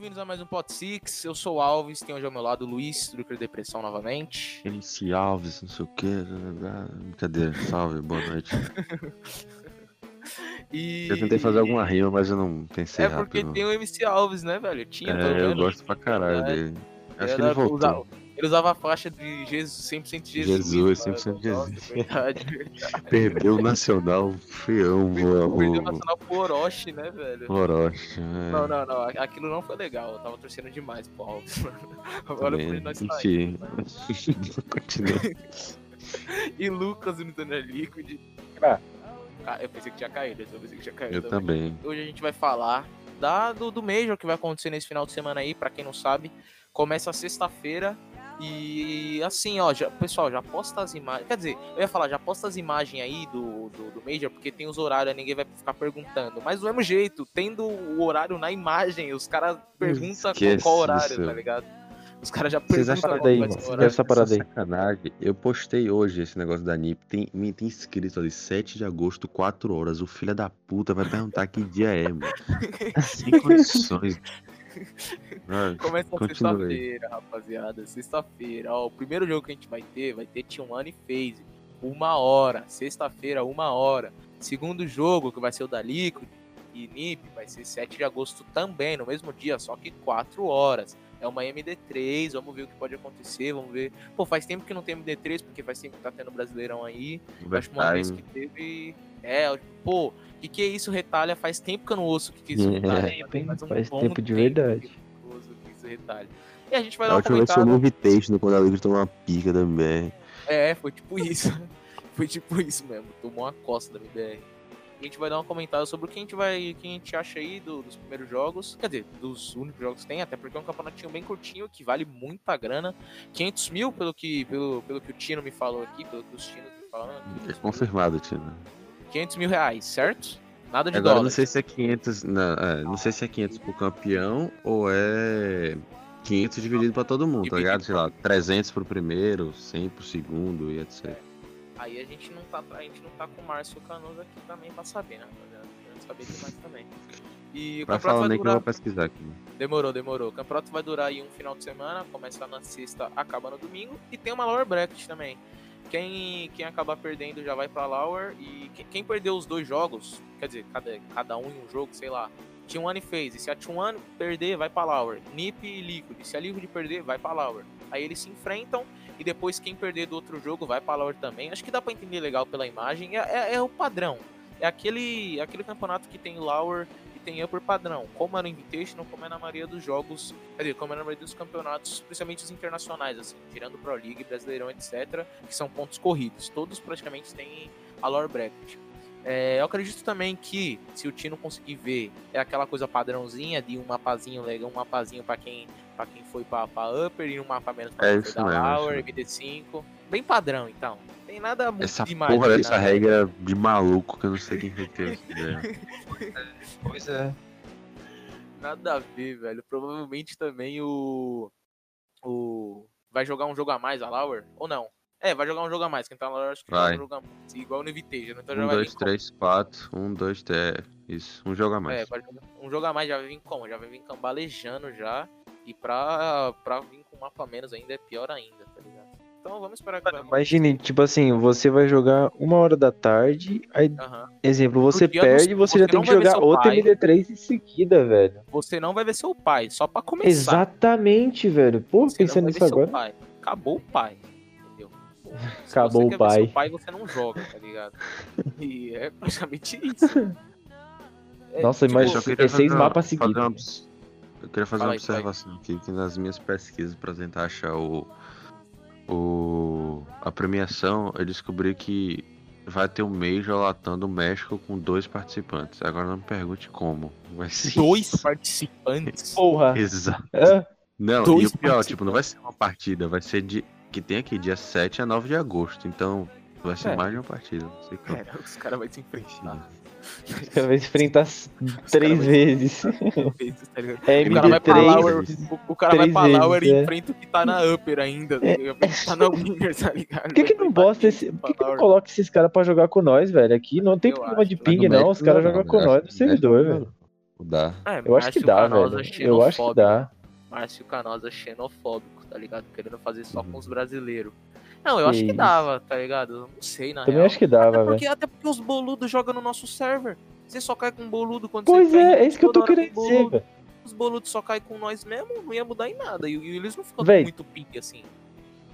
bem-vindos a mais um Pot Six. Eu sou o Alves, tem hoje ao meu lado o Luiz, do Lucro Depressão novamente. MC Alves, não sei o que. Brincadeira, salve, boa noite. E... Eu tentei fazer alguma rima, mas eu não pensei É rápido. porque tem o MC Alves, né, velho? Tinha, É, eu gosto pra caralho É. dele. Acho que Era- ele voltou. Usava, ele usava a faixa de Jesus, 100% Jesus. Jesus, né? 100% Nossa, Jesus. Verdade. Perdeu o Nacional, feão, Perdeu o o Nacional pro Orochi, né, velho? Orochi. é, Não, não, não. Aquilo não foi legal. Eu tava torcendo demais pro Alves. Agora também. foi nós. Enfim, continua. E Lucas no Thunder Liquid. Ah. Ah, eu pensei que tinha caído, eu pensei que tinha caído. Eu também. Hoje a gente vai falar da, do, do Major que vai acontecer nesse final de semana aí, pra quem não sabe. Começa sexta-feira. E assim, ó, já, pessoal, já posta as imagens. Quer dizer, eu ia falar, já posta as imagens aí do, do, do Major, porque tem os horários, ninguém vai ficar perguntando. Mas do mesmo jeito, tendo o horário na imagem, os caras perguntam qual, Esquece qual horário, isso. tá ligado? Os caras já Vocês perguntam qual daí, vai mano? Essa parada aí. sacanagem. Eu postei hoje esse negócio da NIP. Tem, me tem escrito ali, 7 de agosto, 4 horas. O filho da puta vai perguntar que dia é, mano. Sem condições. Vai, Começa Continua aí. sexta-feira, rapaziada. Sexta-feira. Ó, o primeiro jogo que a gente vai ter vai ter T1 e FaZe. Uma hora. Sexta-feira, uma hora. Segundo jogo, que vai ser o da Liquid e NiP, vai ser 7 de agosto também, no mesmo dia, só que 4 horas. É uma MD3, vamos ver o que pode acontecer, vamos ver. Pô, faz tempo que não tem MD3, porque faz tempo que tá tendo Brasileirão aí. Acho que uma vez que Overtime. teve. É, eu- pô, o que, que é isso, retalha? Faz tempo que eu não ouço o que, que é isso, É. retalha. Hein? Faz um Faz bom tempo de verdade. que eu ouço o que isso retalha. E a gente vai A dar uma comentada. Invitation, quando a Liga tomou uma pica da MBR. É, foi tipo isso. foi tipo isso mesmo. Tomou uma costa da MBR. A gente vai dar uma comentada sobre o que a gente vai. que a gente acha aí do- dos primeiros jogos. Quer dizer, dos únicos jogos que tem, até porque é um campeonatinho bem curtinho que vale muita grana. 500 mil, pelo que, pelo, pelo que o Tino me falou aqui, pelo que os Tinos me falaram aqui. É 500 mil- confirmado, Tina. 500 mil reais, certo? Nada de Agora dólar. não sei se é 500. Não, é, não sei se é 500 pro campeão ou é 500 dividido pra todo mundo, tá ligado? Sei lá, 300 pro primeiro, 100 pro segundo e etc. Aí a gente não tá, a gente não tá com o Márcio Canoso aqui também pra saber, né, rapaziada? Querendo saber demais também. E o Vai campeonato falando vai aí que eu durar. vou pesquisar aqui. Demorou, demorou. O campeonato vai durar aí um final de semana, começa na sexta, acaba no domingo. E tem uma lower bracket também. Quem, quem acabar perdendo já vai pra lower. E quem, quem perdeu os dois jogos, quer dizer, cada, cada um em um jogo, sei lá. T1 fez. E se a T1 perder, vai pra lower. NiP e Liquid. Se a Liquid perder, vai pra lower. Aí eles se enfrentam. E depois quem perder do outro jogo vai pra lower também. Acho que dá pra entender legal pela imagem. É, é- é o padrão. É aquele, aquele campeonato que tem lower tem upper padrão, como é no Invitational, como é na maioria dos jogos, quer dizer, como é na maioria dos campeonatos, principalmente os internacionais, assim, tirando Pro League, Brasileirão, etc., que são pontos corridos. Todos praticamente têm a lower bracket. É, eu acredito também que, se o Tino conseguir ver, é aquela coisa padrãozinha de um mapazinho legal, um mapazinho pra quem, pra quem foi pra, pra upper e um mapa menos pra É quem foi da mesmo, lower, isso MD5. Bem padrão, então. Tem nada muito Essa demais. porra né? dessa regra de maluco que eu não sei quem ter essa ideia. Pois é. Nada a ver, velho. Provavelmente também o. O. Vai jogar um jogo a mais, a Lauer? Ou não? É, vai jogar um jogo a mais. Quem tá na Lauer acho que Vai. joga um jogo a mais. Igual no Invitation. Então já Um, vai dois, vir três, quatro. Um, dois, três. Isso. Um jogo a É, mais. vai jogar- um jogo a mais já vai vir como? Já vai vir cambalejando já. E pra, pra vir com um mapa a menos ainda é pior ainda, tá ligado? Então vamos esperar que vai Imagine, tipo assim, você vai jogar uma hora da tarde, aí, Aham. exemplo, você perde e você você já tem que vai jogar outra pai. MD3 em seguida, velho. Você não vai ver seu pai, só pra começar. Exatamente, velho. Pô, Você pensando vai nisso agora. pai. Acabou o pai. Entendeu? Pô, se Acabou você o quer ver pai. seu pai, você não joga, tá ligado? E é praticamente isso. É, Nossa, tipo, Eu é queria seis fazer uma- mapas seguidos. Eu queria fazer Fala uma observação aqui, que nas minhas pesquisas pra tentar achar o, o a premiação, eu descobri que vai ter um Major latando o México com dois participantes. Agora não me pergunte como. Vai ser dois participantes. Porra. Exato. Hã? Não, Dois e o pior, tipo, não vai ser uma partida, vai ser de. Que tem aqui, dia 7 a 9 de agosto. Então, vai ser É. mais de uma partida. Não sei como. Cara, os caras vão se enfrentar. Você vai enfrentar três vai- vezes. Tá? É O cara vai pra MD3. Lower, o, o cara vai pra Lower vezes, e é. enfrenta o que tá na Upper ainda. Tá, ligado? tá na Winner, tá ligado? Por que, que não bosta esse. Por que, que não coloca esses caras pra jogar com nós, velho? Aqui não tem Eu problema acho, de ping, não. Os caras jogam com nós no servidor, velho. Dá. É, Eu acho que dá, velho. Eu acho que dá. Márcio Canosa xenofóbico, tá ligado? Querendo fazer só com os brasileiros. Não, eu Que acho que isso. dava, tá ligado? Eu Não sei, na Também real. acho que dava, até, velho. porque, até porque os boludos jogam no nosso server. Você só cai com boludo quando Pois você perde é, é isso que eu tô querendo dizer, velho. Os boludos só caem com nós mesmo, não ia mudar em nada. E, e eles não ficam Véi. com muito ping assim.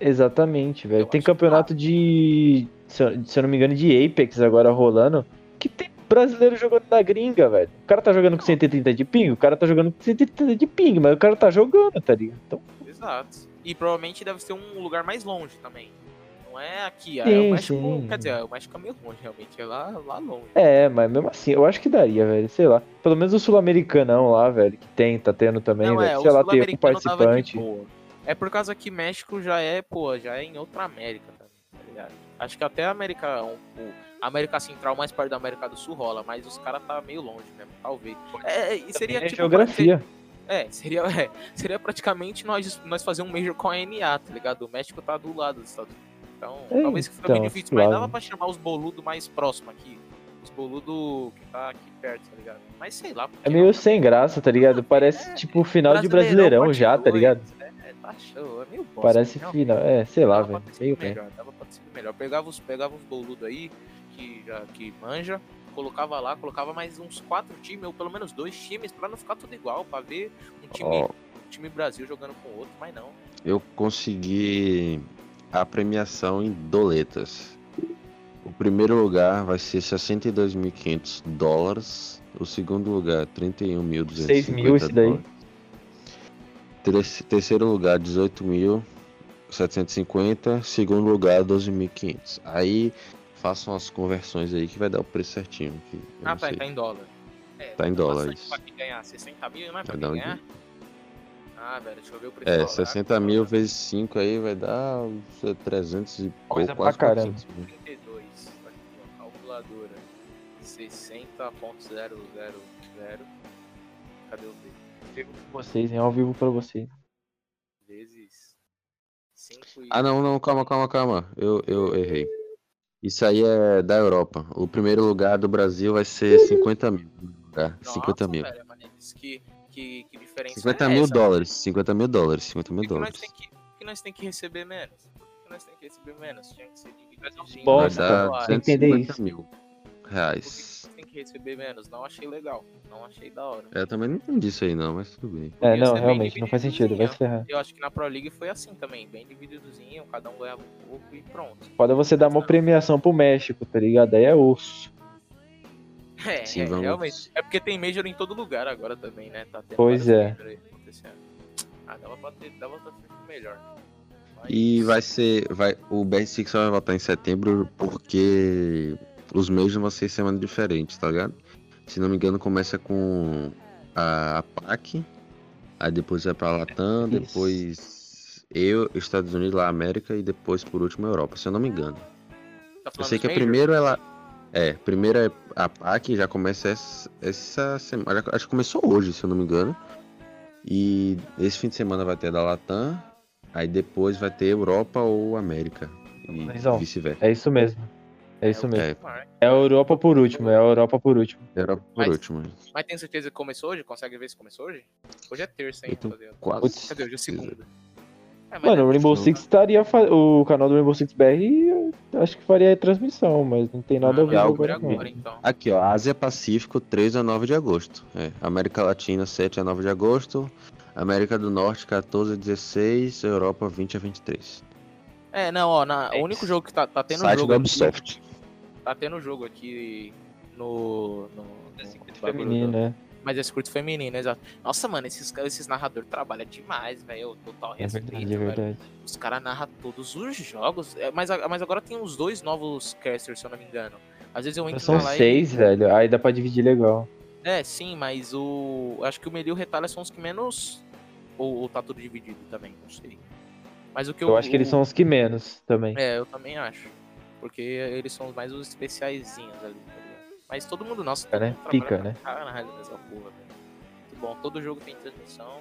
Exatamente, velho. Tem acho que campeonato de. Se eu, se eu não me engano, de Apex agora rolando. Que tem brasileiro jogando na gringa, velho. O cara tá jogando com 130 de ping, o cara tá jogando com 130 de ping, mas o cara tá jogando, tá ligado? Então, Exato. E provavelmente deve ser um lugar mais longe também. Não é aqui. é Sim, o México, sim. quer dizer, o México é meio longe, realmente. É lá, lá longe. é, mas mesmo assim, eu acho que daria, velho. Sei lá. Pelo menos o sul-americanão lá, velho, que tem, tá tendo também, Não, velho. é, sei o lá, tem um participante. É por causa que México já é, pô, já é em outra América também, tá ligado? Acho que até a América, o, América Central mais perto da América do Sul rola, mas os caras tá meio longe mesmo, talvez. É, é, e seria é tipo. geografia. É, seria, é, seria praticamente nós, nós fazer um Major com a NA, tá ligado? O México tá do lado dos Estados Unidos. Então, É, talvez fique então, meio difícil, mas claro. dava pra chamar os boludos mais próximos aqui. Os boludos que tá aqui perto, tá ligado? Mas sei lá. É meio não, sem graça, tá ligado? Parece É, tipo final de Brasileirão já, tá ligado? É, tá show, é meio bosta, Parece não. final. É, sei lá, velho. Meio bem. melhor, dava pra sido melhor. Pegava os, pegava os boludos aí, que, já, que manja, colocava lá, colocava mais uns quatro times, ou pelo menos dois times, pra não ficar tudo igual, pra ver um time, Ó. um time Brasil jogando com o outro, mas não. Eu consegui a premiação em doletas. O primeiro lugar vai ser 62.500 dólares. O segundo lugar, 31.250 6 mil esse daí. Terceiro lugar, 18.750. Segundo lugar, 12.500. Aí façam as conversões aí que vai dar o preço certinho. Que eu Ah, não tá, sei. tá em dólar. É, Tá em dólar, isso. Pra quem ganhar 60 mil, não é pra Vai quem dar um ganhar? Ah, velho, deixa eu ver o preço. É, dólar. 60 mil vezes 5 aí vai dar uns 300 e Coisa pouco, quase pra caramba. 400 mil. 32, tá aqui, ó, calculadora. 60.000. Cadê o D? Vocês, hein? Ao vivo pra vocês. Vezes 5 e. Ah, não, não, calma, calma, calma. Eu, eu errei. Isso aí é da Europa. O primeiro lugar do Brasil vai ser 50 mil. 50 Nossa, mil. Velho, que, que, que diferença 50 é mil essa? dólares. 50 mil dólares. 50 mil Por que, que nós dólares. tem que, por que nós tem que receber menos? Por que nós tem que receber menos? Tinha que ser dividido assim. Bosta, entender 250 isso. mil reais. Receber menos? Não achei legal. Não achei da hora. É, Eu também não entendi isso aí não, mas tudo bem. É, não, bem realmente, não faz sentido. Vai se ferrar. Eu acho que na Pro League foi assim também, bem divididozinho, cada um ganhava um pouco e pronto. Pode você dar uma premiação pro México, tá ligado? Aí é osso. É, Sim, é, realmente. É porque tem Major em todo lugar agora também, né? Tá tendo Pois é. Ah, dava pra ter, dava pra ter melhor. Mas- E vai ser. Vai, o BR6 só vai voltar em setembro porque os meses vão ser semana diferentes, tá ligado? Se não me engano, começa com a, a PAC, aí depois vai pra Latam, Isso. depois eu, Estados Unidos, lá América e depois por último a Europa, se eu não me engano. Tá Eu sei que a primeiro ela. É, primeiro é a PAC já começa essa, essa semana. Acho que começou hoje, se eu não me engano. E esse fim de semana vai ter a da Latam. Aí depois vai ter Europa ou América. E vice-versa. É isso mesmo. É isso o mesmo. É. É a Europa por último, é a Europa por último. Europa por Mas- último. Mas tem certeza que começou hoje? Consegue ver se começou hoje? Hoje é terça, hein? Rapaziada. quase. Cadê? Hoje é segunda. É, Mano, o é- Rainbow Six estaria. fa- O canal do Rainbow Six BR acho que faria a transmissão, mas não tem nada a Ah, ver não, agora, agora, então. Aqui, ó. Ásia Pacífico, 3 a 9 de agosto. É. América Latina, 7 a 9 de agosto. América do Norte, 14 a 16. Europa, 20 a 23. É, não, ó, na, É o único jogo que tá, tá tendo Site jogo da aqui, Ubisoft. tá tendo jogo aqui no, no, no Feminino, do- né? Mas é circuito feminino, exato. Nossa, mano, esses, esses narradores trabalham demais, velho. Total É respeito, verdade, é velho. verdade. Os caras narram todos os jogos. É, Mas, mas agora tem uns dois novos casters, se eu não me engano. Às vezes eu entro São seis, velho. Aí dá pra dividir legal. É, sim, mas o. Acho que o Melio e o Retalha são os que menos. Ou, ou tá tudo dividido também, não sei. Mas o que eu. Eu acho que eles são os que menos também. É, eu também acho. Porque eles são mais os especiaizinhos ali, tá ligado? Mas todo mundo, nossa, todo né? mundo trabalha Pica, né? Caralho, nessa porra, velho. Muito bom. Todo jogo tem transmissão.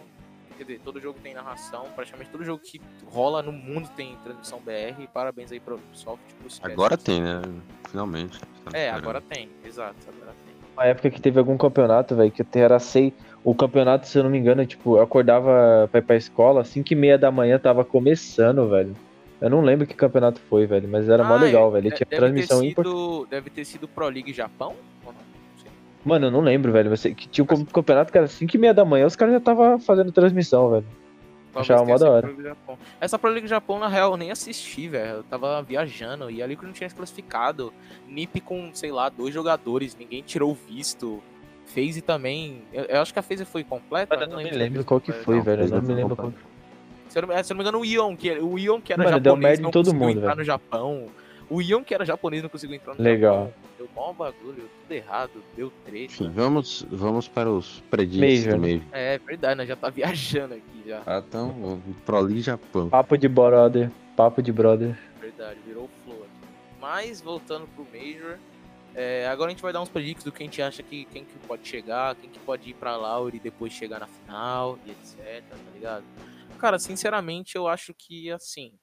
Quer dizer, todo jogo tem narração. Praticamente todo jogo que rola no mundo tem transmissão BR. Parabéns aí pro Ubisoft. pros Agora tem, né? Finalmente. É, agora tem, exato, agora tem. uma época que teve algum campeonato, velho, que até era sei. O campeonato, se eu não me engano, tipo, eu acordava pra ir pra escola, 5 e meia da manhã tava começando, velho. Eu não lembro que campeonato foi, velho, mas era mó Ah, legal, velho. Ele tinha deve transmissão ter importante. sido, Deve ter sido Pro League Japão? ou não? Não sei. Mano, eu não lembro, velho. Você, que tinha um campeonato que era 5 e meia da manhã, os caras já tava fazendo transmissão, velho. Talvez Achava mó da hora. Pro. Essa Pro League Japão, na real, eu nem assisti, velho. Eu tava viajando e ali que não tinha se classificado. NiP com, sei lá, dois jogadores, ninguém tirou o visto. FaZe também. Eu, eu acho que a FaZe foi completa. Mano, eu não a lembro FaZe qual que foi, Não, velho. Eu não não me foi lembro qual completo. Se eu, não, é, se eu não me engano, o Ion, que, o Ion que era Mano, japonês, deu merda em não todo conseguiu mundo, entrar velho. no Japão. O Ion que era japonês não conseguiu entrar no Legal. Japão. Deu mó bagulho, tudo errado, deu treta. Enfim, vamos, vamos para os predicts do Major. É verdade, né? Já tá viajando aqui já. Ah, então, o Pro League Japão. Papo de brother. Papo de brother. Verdade, virou flow aqui. Mas voltando pro Major, é, agora a gente vai dar uns predicts do que a gente acha que quem que pode chegar, quem que pode ir pra Laura e depois chegar na final e etc, tá ligado? Cara, sinceramente, eu acho que assim,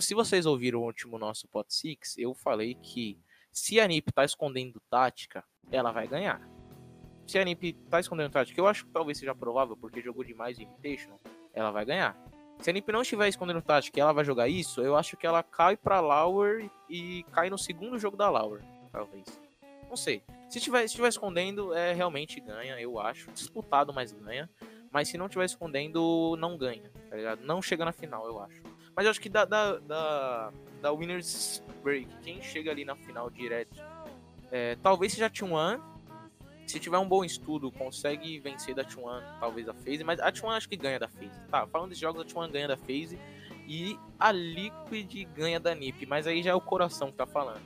se vocês ouviram o último nosso Pot Six, eu falei que se a NiP tá escondendo tática, ela vai ganhar. Se a NiP tá escondendo tática, eu acho que talvez seja provável, porque jogou demais Invitational, ela vai ganhar. Se a NiP não estiver escondendo tática e ela vai jogar isso, eu acho que ela cai pra Lauer e cai no segundo jogo da Lauer, talvez. Não sei. Se tiver, se estiver escondendo, é realmente ganha, eu acho. Disputado, mas ganha. Mas se não estiver escondendo, não ganha, tá ligado? Não chega na final, eu acho. Mas eu acho que da, da, da, da Winners Break, quem chega ali na final direto, é, talvez seja a T1. Se tiver um bom estudo, consegue vencer da T1, talvez a FaZe. Mas a T1 acho que ganha da FaZe. Tá, falando desses jogos, a T1 ganha da FaZe. E a Liquid ganha da NiP. Mas aí já é o coração que tá falando.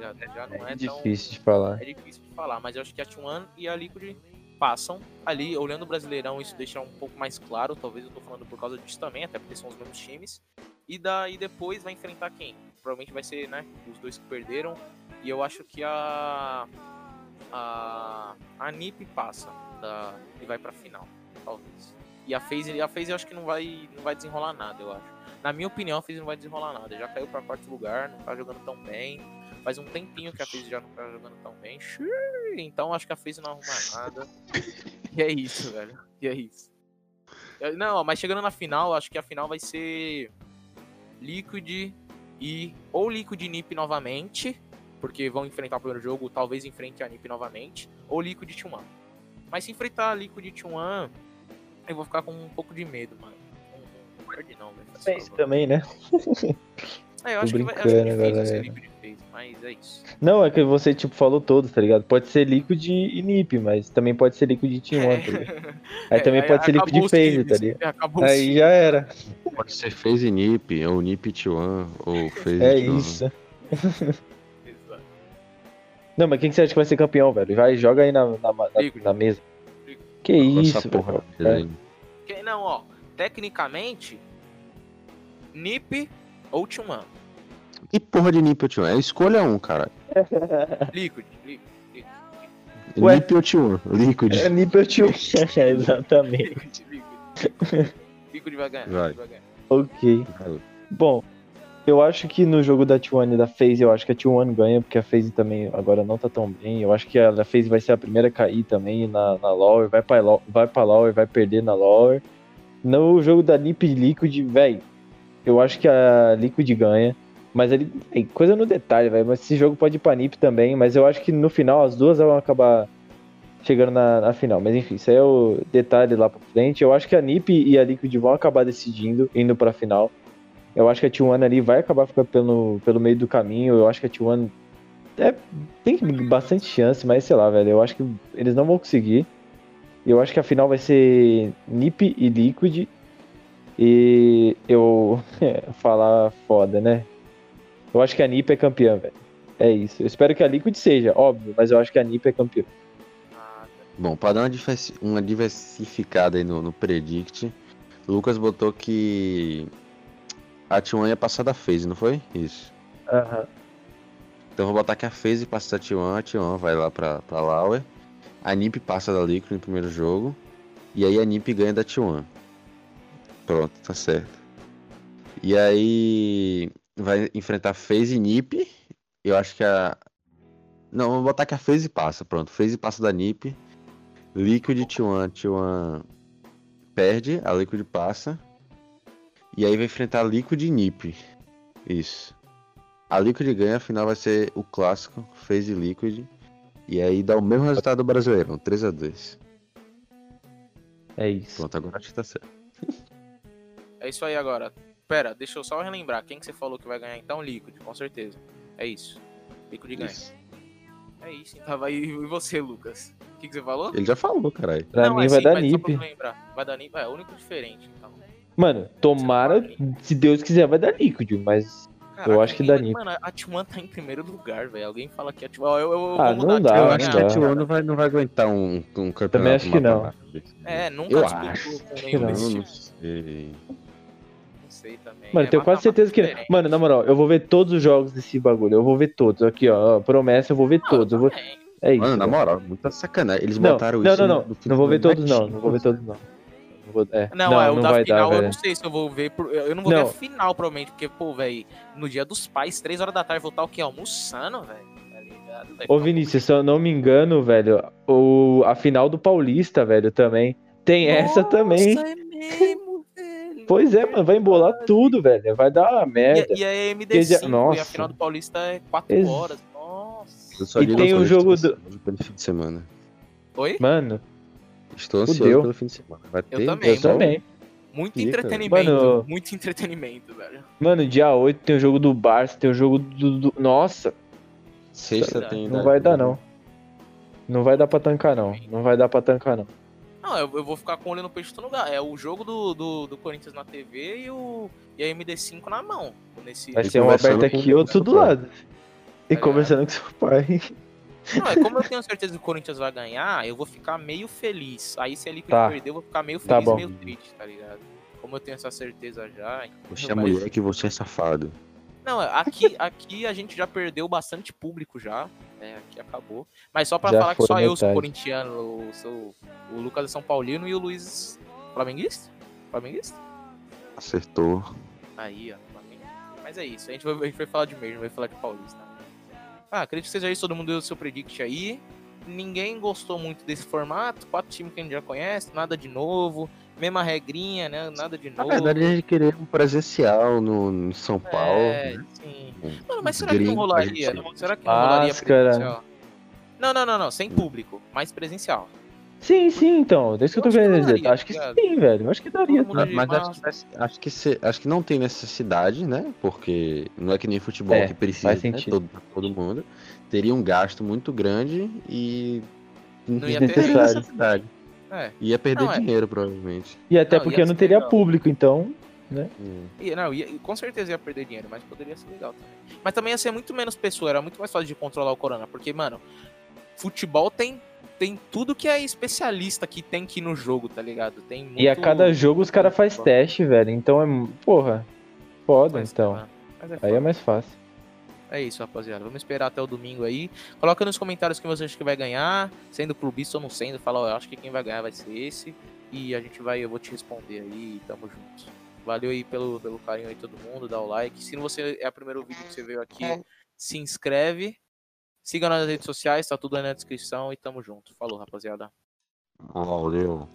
Já, já não é, É tão... difícil de falar. É difícil de falar, mas eu acho que a T1 e a Liquid passam ali, olhando o Brasileirão, isso deixa um pouco mais claro, talvez eu tô falando por causa disso também, até porque são os mesmos times. E daí depois vai enfrentar quem? Provavelmente vai ser, né, os dois que perderam. E eu acho que a a a NiP passa da, e vai pra final, talvez. E a FaZe, a FaZe eu acho que não vai não vai desenrolar nada, eu acho. Na minha opinião, a FaZe não vai desenrolar nada. Já caiu pra quarto lugar, não tá jogando tão bem. Faz um tempinho que a FaZe já não tá jogando tão bem. Então acho que a FaZe não arruma nada. E é isso, velho. E é isso. Eu- Não, mas chegando na final, acho que a final vai ser Liquid e ou Liquid e NiP novamente, porque vão enfrentar o primeiro jogo, talvez enfrente a NiP novamente, ou Liquid e T1. Mas se enfrentar a Liquid e T1, eu vou ficar com um pouco de medo, mano. Não, não perde não, velho. né? É, que é brincando, difícil ser galera. Liquid e FaZe, mas é isso. Não, é que você, tipo, falou todos, tá ligado? Pode ser Liquid e NiP, mas também pode ser Liquid e T1, tá ligado? Aí É, também pode ser Liquid acabou e os FaZe, tá ligado? Aí já era. Pode ser FaZe NiP, ou NiP T1, ou FaZe É T1. isso. Não, mas quem que você acha que vai ser campeão, velho? Vai, joga aí na, na, na- na mesa. Que isso, porra velho. aí. Que- Não, ó, tecnicamente, NiP ou T1. Que porra de NiP ou T1? É escolha um, cara. Liquid, Liquid, Liquid, Ué. NiP ou T1? Liquid. É NiP ou T1. É, Exatamente. Liquid, Liquid. Liquid vai ganhar. Vai. Liquid vai ganhar. Ok. Bom, eu acho que no jogo da T1 e da FaZe, eu acho que a T1 ganha, porque a FaZe também agora não tá tão bem. Eu acho que a a FaZe vai ser a primeira a cair também na, na Lower, vai pra, vai pra Lower, vai perder na Lower. No jogo da NiP e Liquid, velho, eu acho que a Liquid ganha. Mas ali, véi, coisa no detalhe, velho. Mas esse jogo pode ir pra NiP também. Mas eu acho que no final as duas vão acabar chegando na, na final. Mas enfim, isso aí é o detalhe lá pra frente. Eu acho que a NiP e a Liquid vão acabar decidindo, indo pra final. Eu acho que a T1 ali vai acabar ficando pelo, pelo meio do caminho. Eu acho que a T1 é, tem bastante chance, mas sei lá, velho. Eu acho que eles não vão conseguir. Eu acho que a final vai ser NiP e Liquid. E eu. falar foda, né? Eu acho que a NiP é campeã, velho. É isso. Eu espero que a Liquid seja, óbvio, mas eu acho que a NiP é campeã. Bom, pra dar uma, uma diversificada aí no, no Predict, Lucas botou que a T1 ia passar da FaZe, não foi? Isso. Aham. Então eu vou botar que a FaZe passa da T1, a T1 vai lá pra, pra Lauer, a NiP passa da Liquid no primeiro jogo, e aí a NiP ganha da T1. Pronto, tá certo. E aí vai enfrentar FaZe e NiP, eu acho que a Não, vamos botar que a phase passa, pronto. Phase passa da NiP. Liquid T1, T1 perde, a Liquid passa. E aí vai enfrentar Liquid e NiP. Isso. A Liquid ganha, afinal vai ser o clássico, phase Liquid. E aí dá o mesmo resultado do Brasileirão, 3x2. É isso. Pronto, agora acho que tá certo. É isso aí agora. Pera, deixa eu só relembrar. Quem que você falou que vai ganhar então? Liquid, com certeza. É isso. Liquid ganha. Isso. É isso. Então vai. E você, Lucas? O que, que você falou? Ele já falou, caralho. Pra Não, mim é vai sim, dar NiP. Vai dar NiP. É, o único diferente, então. Mano, tomara, se Deus quiser, vai dar Liquid, mas Eu acho que dá NiP. Mano, a T1 tá em primeiro lugar, velho. Alguém fala que a T1. Eu, eu, eu Ah, não dá, eu acho T1 que a dá. T1 não vai, não vai aguentar um, um campeonato acho que não. É, nunca Eu disputou acho. que não tipo. sei. Não sei também. Mano, É, tenho quase mata-mata certeza que. Mano, na moral, eu vou ver todos os jogos desse bagulho. Eu vou ver todos. Aqui, ó. Promessa, eu vou ver Não, todos. Eu vou... também. É isso. Mano, na velho. moral, muita sacanagem. Eles Não, botaram não, isso não, não. no Não vou ver todos, não. Não vou ver todos, não. Não, é. Não, não, é, o não da final dar, eu velho. não sei se eu vou ver. Eu não vou ver Não. a final, provavelmente, porque, pô, velho, no dia dos pais, 3 horas da tarde, vou estar o quê? Almoçando, velho. Tá Ô, Vinícius, se eu não me engano, velho, o... a final do Paulista, velho, também. Tem essa Nossa, também. é mesmo. Pois é, mano, vai embolar tudo, velho. Vai dar uma merda. E, e a Que já- MD5 e a nossa. final do Paulista é 4 Ex- horas. Nossa. Eu só E tem o jogo pelo- pelo fim de semana. Oi? Mano, Estou ansioso Fudeu. pelo fim de semana. Vai Eu ter também, eu também. Muito Fica. entretenimento. Mano- Muito entretenimento, velho. Mano, dia 8 tem o jogo do Barça, tem o jogo do. do- Nossa, Sexta Não tem. não vai dar, não. Não vai dar pra tancar, não. Não vai dar pra tancar, não. Não, eu, eu vou ficar com o olho no peixe no lugar. É o jogo do, do, do Corinthians na TV e, o, e a MD5 na mão. Nesse... Vai ser um aberto aqui e outro do lado. E Tá conversando com seu pai. Não, é como eu tenho certeza que o Corinthians vai ganhar, eu vou ficar meio feliz. Aí se Liquid Tá. perder, eu vou ficar meio Tá feliz bom. meio triste, tá ligado? Como eu tenho essa certeza já. então Você é mulher que você é safado. Não, aqui, aqui a gente já perdeu bastante público já. Né? aqui acabou. Mas só pra Já falar que só foi eu sou metade. corintiano, o, sou, o Lucas é São Paulino e o Luiz flamenguista? Flamenguista? Acertou. Aí, ó. Flamengo. Mas é isso, a gente vai, a gente vai falar de mesmo, vai falar de Paulista. Ah, acredito que seja isso, todo mundo deu o seu predict aí. Ninguém gostou muito desse formato, quatro times que a gente já conhece, nada de novo, mesma regrinha, né? Nada de Na novo. verdade, a gente queria um presencial no, em São Paulo. É, né? sim. Mano, mas será que não rolaria? presencial. Será que não rolaria Máscara. presencial? Não, não, não, não, sem público, mas presencial. Sim, sim, então. É isso que eu tô Eu acho que querendo dizer. daria, Acho que tá ligado? sim, velho. Acho que daria. Mas, de mas acho, acho, que se- acho que não tem necessidade, né? Porque não é que nem futebol É, que precisa né? todo, todo mundo. Teria um gasto muito grande e Não ia ter necessidade. É. Ia perder Não, é. dinheiro, provavelmente. E até Não, porque não teria legal. público, então. Hum. E, não, ia, com certeza ia perder dinheiro, mas poderia ser legal também. Mas também ia ser muito menos pessoa, era muito mais fácil de controlar o corona, porque, mano, futebol tem, tem tudo que é especialista que tem que ir no jogo, tá ligado? Tem muito... E a cada jogo os caras fazem teste, velho. Então é. Porra. Foda, Mas, então. é Aí é mais fácil. É isso, rapaziada. Vamos esperar até o domingo aí. Coloca nos comentários quem você acha que vai ganhar, sendo clubista ou não sendo. Fala, ó, eu acho que quem vai ganhar vai ser esse. E a gente vai, eu vou te responder aí. Tamo junto. Valeu aí pelo, pelo carinho aí todo mundo, dá o like. Se você é o primeiro vídeo que você veio aqui, se inscreve. Siga nas redes sociais, tá tudo aí na descrição e tamo junto. Falou, rapaziada. Valeu.